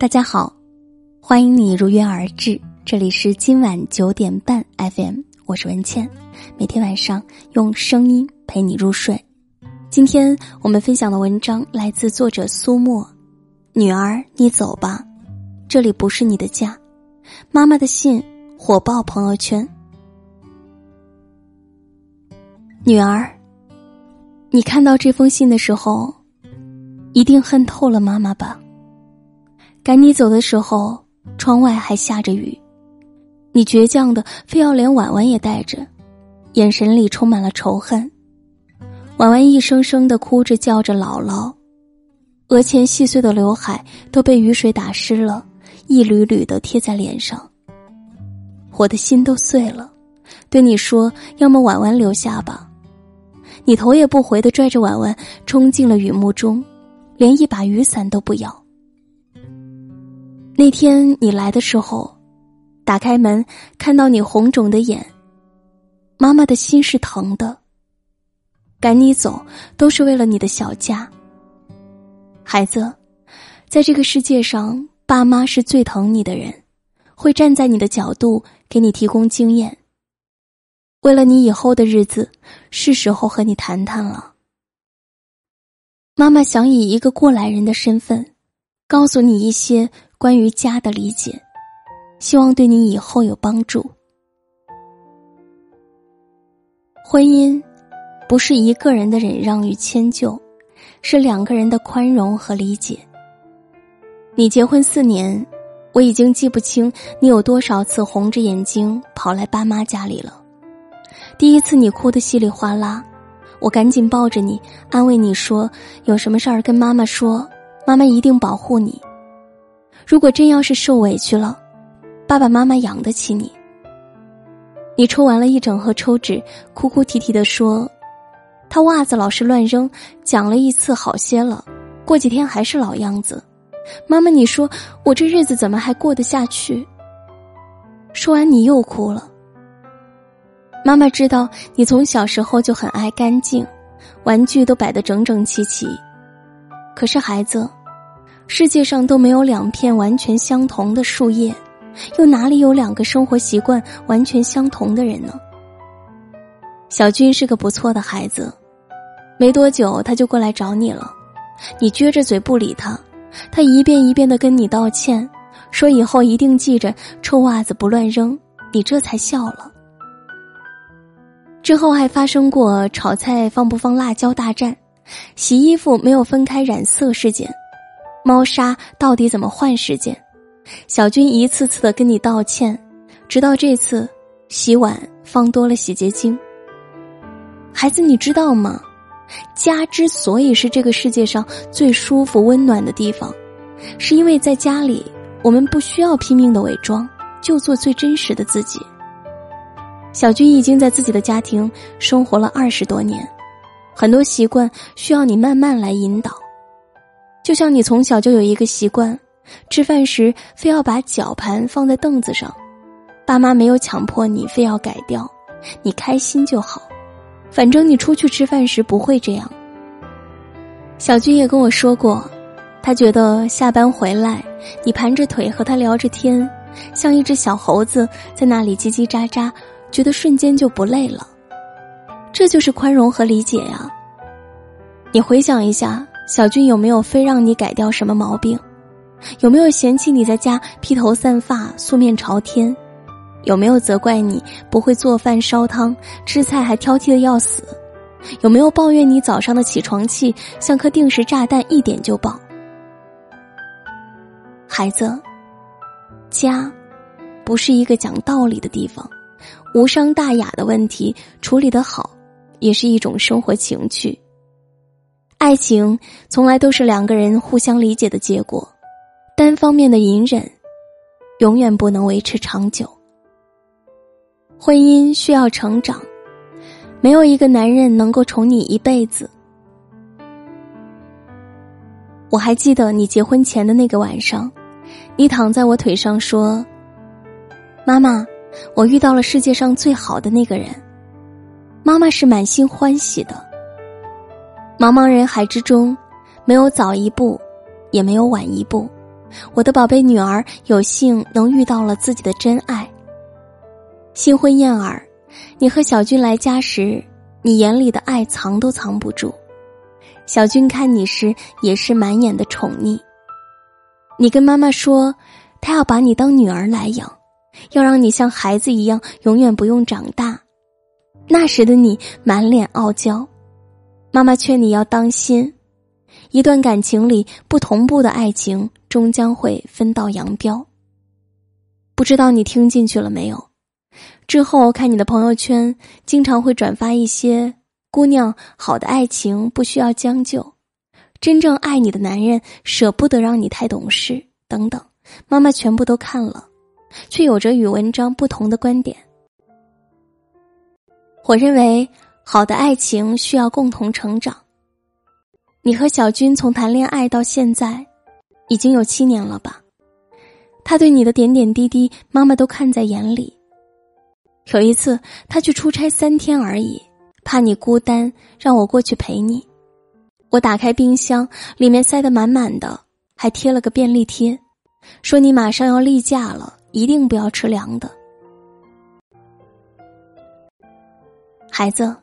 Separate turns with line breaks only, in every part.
大家好，欢迎你如约而至，这里是今晚九点半 FM，我是文倩，每天晚上用声音陪你入睡。今天我们分享的文章来自作者苏沫，女儿，你走吧，这里不是你的家。妈妈的信火爆朋友圈，女儿，你看到这封信的时候，一定恨透了妈妈吧？赶你走的时候，窗外还下着雨，你倔强的非要连婉婉也带着，眼神里充满了仇恨。婉婉一声声的哭着叫着姥姥，额前细碎的刘海都被雨水打湿了，一缕缕的贴在脸上。我的心都碎了，对你说，要么婉婉留下吧。你头也不回的拽着婉婉冲进了雨幕中，连一把雨伞都不要。那天你来的时候，打开门看到你红肿的眼，妈妈的心是疼的。赶你走都是为了你的小家。孩子，在这个世界上，爸妈是最疼你的人，会站在你的角度给你提供经验。为了你以后的日子，是时候和你谈谈了。妈妈想以一个过来人的身份，告诉你一些。关于家的理解，希望对你以后有帮助。婚姻不是一个人的忍让与迁就，是两个人的宽容和理解。你结婚四年，我已经记不清你有多少次红着眼睛跑来爸妈家里了。第一次你哭得稀里哗啦，我赶紧抱着你，安慰你说：“有什么事儿跟妈妈说，妈妈一定保护你。”如果真要是受委屈了，爸爸妈妈养得起你。你抽完了一整盒抽纸，哭哭啼啼的说：“他袜子老是乱扔，讲了一次好些了，过几天还是老样子。”妈妈，你说我这日子怎么还过得下去？说完你又哭了。妈妈知道你从小时候就很爱干净，玩具都摆得整整齐齐，可是孩子。世界上都没有两片完全相同的树叶，又哪里有两个生活习惯完全相同的人呢？小军是个不错的孩子，没多久他就过来找你了，你撅着嘴不理他，他一遍一遍的跟你道歉，说以后一定记着臭袜子不乱扔，你这才笑了。之后还发生过炒菜放不放辣椒大战，洗衣服没有分开染色事件。猫砂到底怎么换时间？小军一次次的跟你道歉，直到这次洗碗放多了洗洁精。孩子，你知道吗？家之所以是这个世界上最舒服温暖的地方，是因为在家里我们不需要拼命的伪装，就做最真实的自己。小军已经在自己的家庭生活了二十多年，很多习惯需要你慢慢来引导。就像你从小就有一个习惯，吃饭时非要把脚盘放在凳子上，爸妈没有强迫你非要改掉，你开心就好。反正你出去吃饭时不会这样。小军也跟我说过，他觉得下班回来，你盘着腿和他聊着天，像一只小猴子在那里叽叽喳喳，觉得瞬间就不累了。这就是宽容和理解呀。你回想一下。小军有没有非让你改掉什么毛病？有没有嫌弃你在家披头散发、素面朝天？有没有责怪你不会做饭、烧汤、吃菜还挑剔的要死？有没有抱怨你早上的起床气像颗定时炸弹，一点就爆？孩子，家不是一个讲道理的地方，无伤大雅的问题处理得好，也是一种生活情趣。爱情从来都是两个人互相理解的结果，单方面的隐忍，永远不能维持长久。婚姻需要成长，没有一个男人能够宠你一辈子。我还记得你结婚前的那个晚上，你躺在我腿上说：“妈妈，我遇到了世界上最好的那个人。”妈妈是满心欢喜的。茫茫人海之中，没有早一步，也没有晚一步，我的宝贝女儿有幸能遇到了自己的真爱。新婚燕尔，你和小军来家时，你眼里的爱藏都藏不住。小军看你时也是满眼的宠溺。你跟妈妈说，他要把你当女儿来养，要让你像孩子一样永远不用长大。那时的你满脸傲娇，妈妈劝你要当心，一段感情里不同步的爱情终将会分道扬镳。不知道你听进去了没有？之后看你的朋友圈，经常会转发一些姑娘好的爱情不需要将就，真正爱你的男人舍不得让你太懂事等等，妈妈全部都看了，却有着与文章不同的观点。我认为好的爱情需要共同成长。你和小军从谈恋爱到现在，已经有七年了吧？他对你的点点滴滴，妈妈都看在眼里。有一次，他去出差三天而已，怕你孤单，让我过去陪你。我打开冰箱，里面塞得满满的，还贴了个便利贴，说你马上要例假了，一定不要吃凉的。孩子，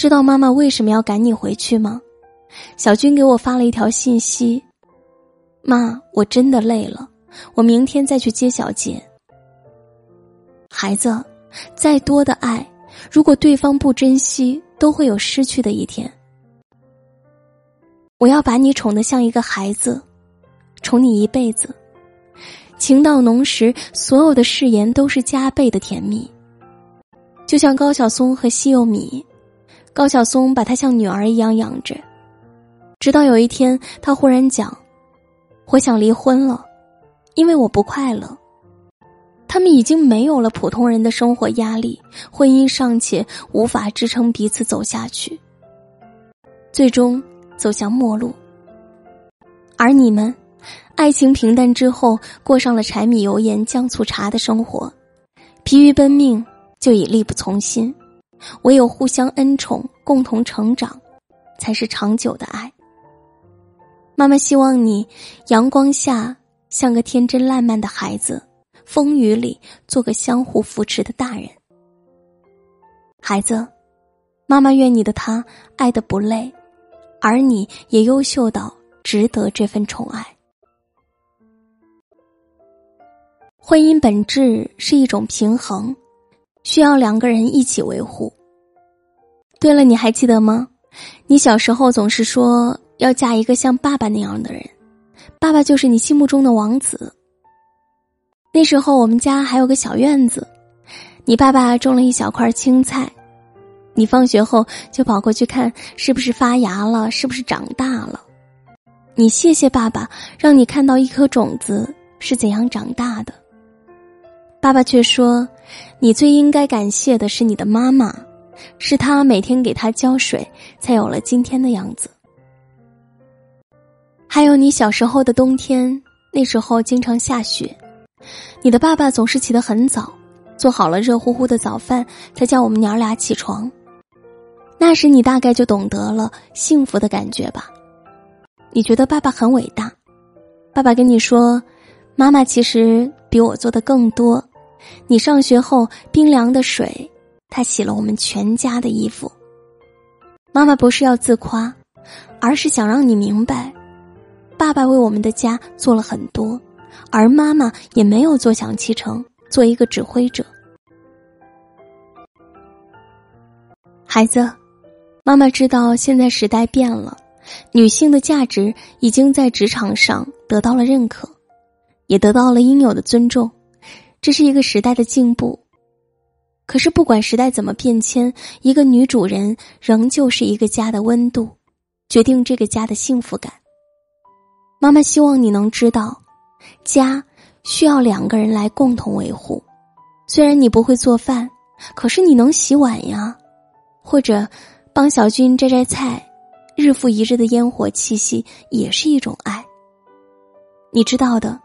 知道妈妈为什么要赶你回去吗？小军给我发了一条信息：“妈，我真的累了，我明天再去接小杰。”孩子，再多的爱，如果对方不珍惜，都会有失去的一天。我要把你宠得像一个孩子，宠你一辈子。情到浓时，所有的誓言都是加倍的甜蜜。就像高晓松和西柚米，高晓松把她像女儿一样养着，直到有一天，他忽然讲：“我想离婚了，因为我不快乐。”他们已经没有了普通人的生活压力，婚姻尚且无法支撑彼此走下去，最终走向末路。而你们，爱情平淡之后，过上了柴米油盐酱醋茶的生活，疲于奔命，就已力不从心。唯有互相恩宠，共同成长，才是长久的爱。妈妈希望你阳光下像个天真烂漫的孩子。风雨里，做个相互扶持的大人。孩子，妈妈愿你的他爱的不累，而你也优秀到值得这份宠爱。婚姻本质是一种平衡，需要两个人一起维护。对了，你还记得吗？你小时候总是说要嫁一个像爸爸那样的人，爸爸就是你心目中的王子。那时候我们家还有个小院子，你爸爸种了一小块青菜，你放学后就跑过去看是不是发芽了，是不是长大了。你谢谢爸爸，让你看到一颗种子是怎样长大的。爸爸却说，你最应该感谢的是你的妈妈，是她每天给他浇水，才有了今天的样子。还有你小时候的冬天，那时候经常下雪。你的爸爸总是起得很早，做好了热乎乎的早饭，才叫我们娘俩起床。那时你大概就懂得了幸福的感觉吧？你觉得爸爸很伟大？爸爸跟你说，妈妈其实比我做的更多。你上学后冰凉的水，他洗了我们全家的衣服。妈妈不是要自夸，而是想让你明白，爸爸为我们的家做了很多。而妈妈也没有坐享其成，做一个指挥者。孩子，妈妈知道现在时代变了，女性的价值已经在职场上得到了认可，也得到了应有的尊重，这是一个时代的进步。可是，不管时代怎么变迁，一个女主人仍旧是一个家的温度，决定这个家的幸福感。妈妈希望你能知道。家需要两个人来共同维护。虽然你不会做饭，可是你能洗碗呀，或者帮小军摘摘菜。日复一日的烟火气息也是一种爱。你知道的，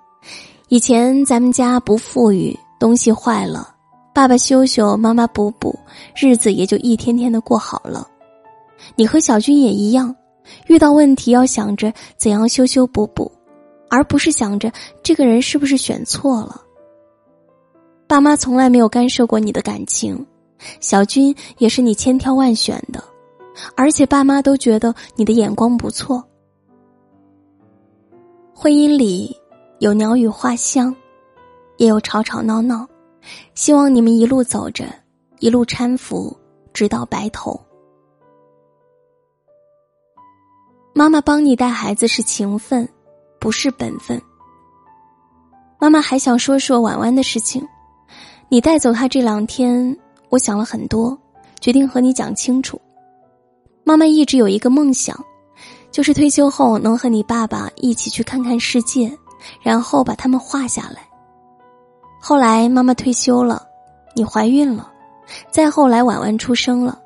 以前咱们家不富裕，东西坏了，爸爸修修，妈妈补补，日子也就一天天的过好了。你和小军也一样，遇到问题要想着怎样修修补补。而不是想着这个人是不是选错了。爸妈从来没有干涉过你的感情，小军也是你千挑万选的，而且爸妈都觉得你的眼光不错。婚姻里有鸟语花香，也有吵吵闹闹，希望你们一路走着，一路搀扶，直到白头。妈妈帮你带孩子是情分，不是本分。妈妈还想说说婉婉的事情。你带走他这两天，我想了很多，决定和你讲清楚。妈妈一直有一个梦想，就是退休后能和你爸爸一起去看看世界，然后把他们画下来。后来妈妈退休了，你怀孕了，再后来婉婉出生了。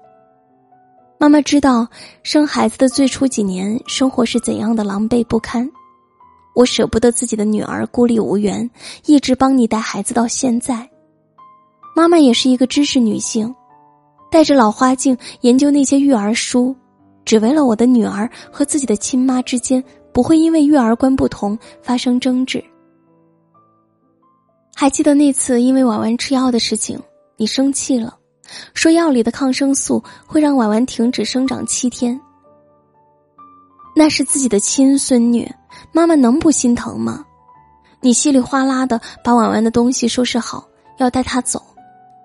妈妈知道生孩子的最初几年生活是怎样的狼狈不堪，我舍不得自己的女儿孤立无援，一直帮你带孩子到现在。妈妈也是一个知识女性，带着老花镜研究那些育儿书，只为了我的女儿和自己的亲妈之间不会因为育儿观不同发生争执。还记得那次因为婉婉吃药的事情，你生气了。说药里的抗生素会让婉婉停止生长七天，那是自己的亲孙女，妈妈能不心疼吗？你稀里哗啦的把婉婉的东西收拾好，要带她走，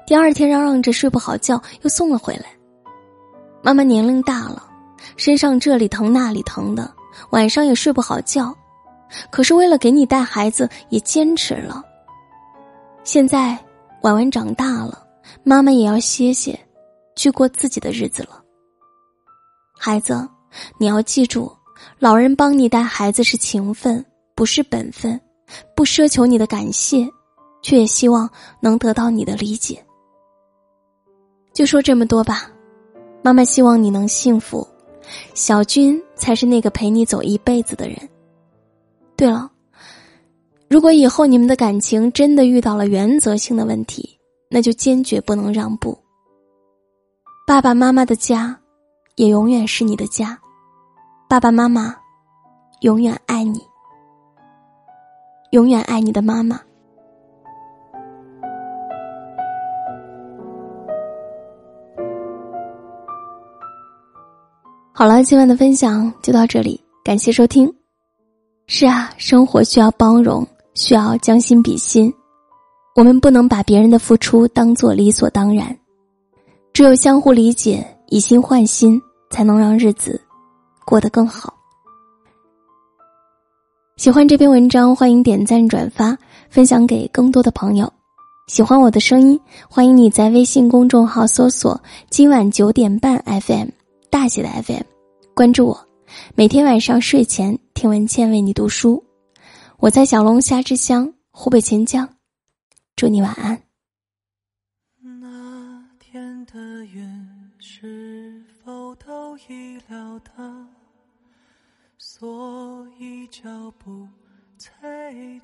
第二天嚷嚷着睡不好觉，又送了回来。妈妈年龄大了，身上这里疼那里疼的，晚上也睡不好觉，可是为了给你带孩子，也坚持了。现在婉婉长大了。妈妈也要歇歇，去过自己的日子了。孩子，你要记住，老人帮你带孩子是情分，不是本分，不奢求你的感谢，却也希望能得到你的理解。就说这么多吧，妈妈希望你能幸福，小军才是那个陪你走一辈子的人。对了，如果以后你们的感情真的遇到了原则性的问题，那就坚决不能让步。爸爸妈妈的家，也永远是你的家。爸爸妈妈，永远爱你，永远爱你的妈妈。好了，今晚的分享就到这里，感谢收听。是啊，生活需要包容，需要将心比心。我们不能把别人的付出当做理所当然，只有相互理解，以心换心，才能让日子过得更好。喜欢这篇文章，欢迎点赞、转发、分享给更多的朋友。喜欢我的声音，欢迎你在微信公众号搜索“今晚九点半 FM” 大写的 FM，关注我。每天晚上睡前听文倩为你读书。我在小龙虾之乡湖北潜江。祝你晚安。
那天的云是否都已料到，所以脚步才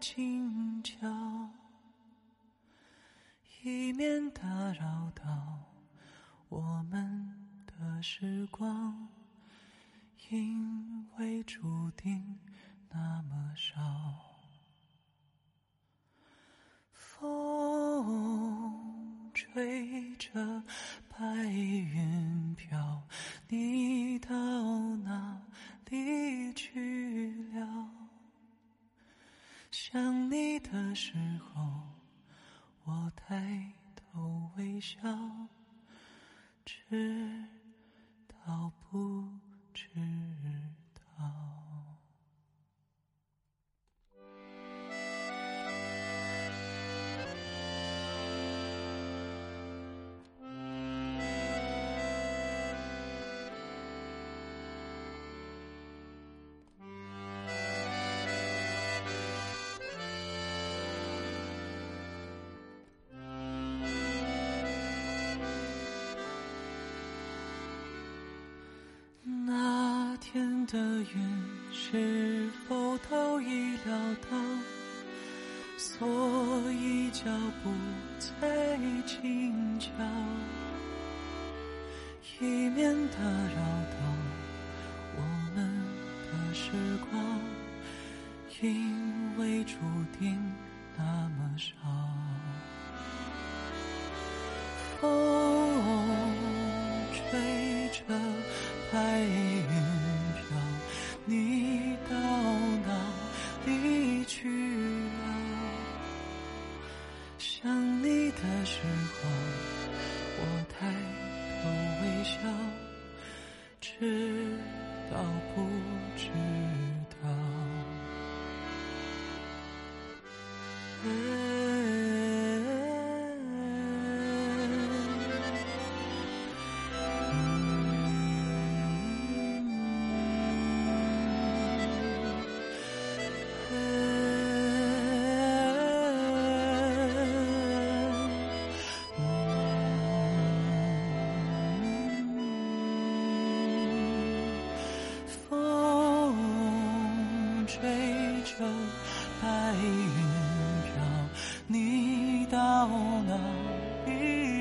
轻巧，以免打扰到我们时光，因为注定那么少。风吹着白云飘，你到哪里去了？想你的时候，我抬头微笑，的云是否都已料到，所以脚步才轻巧，以免打扰到我们的时光，因为注定那么少。风吹着白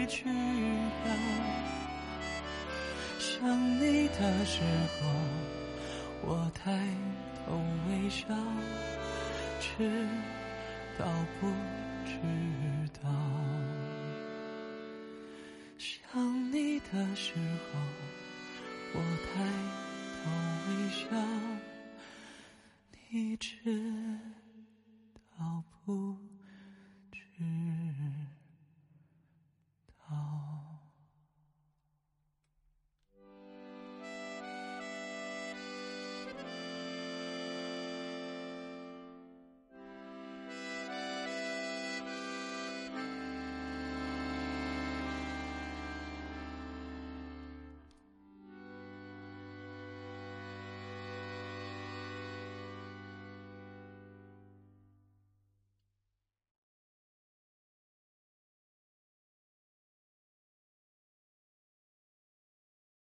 知道想你的时候，我抬头微笑，知道不知道？想你的时候，我抬头微笑，你知道不知道？Oh.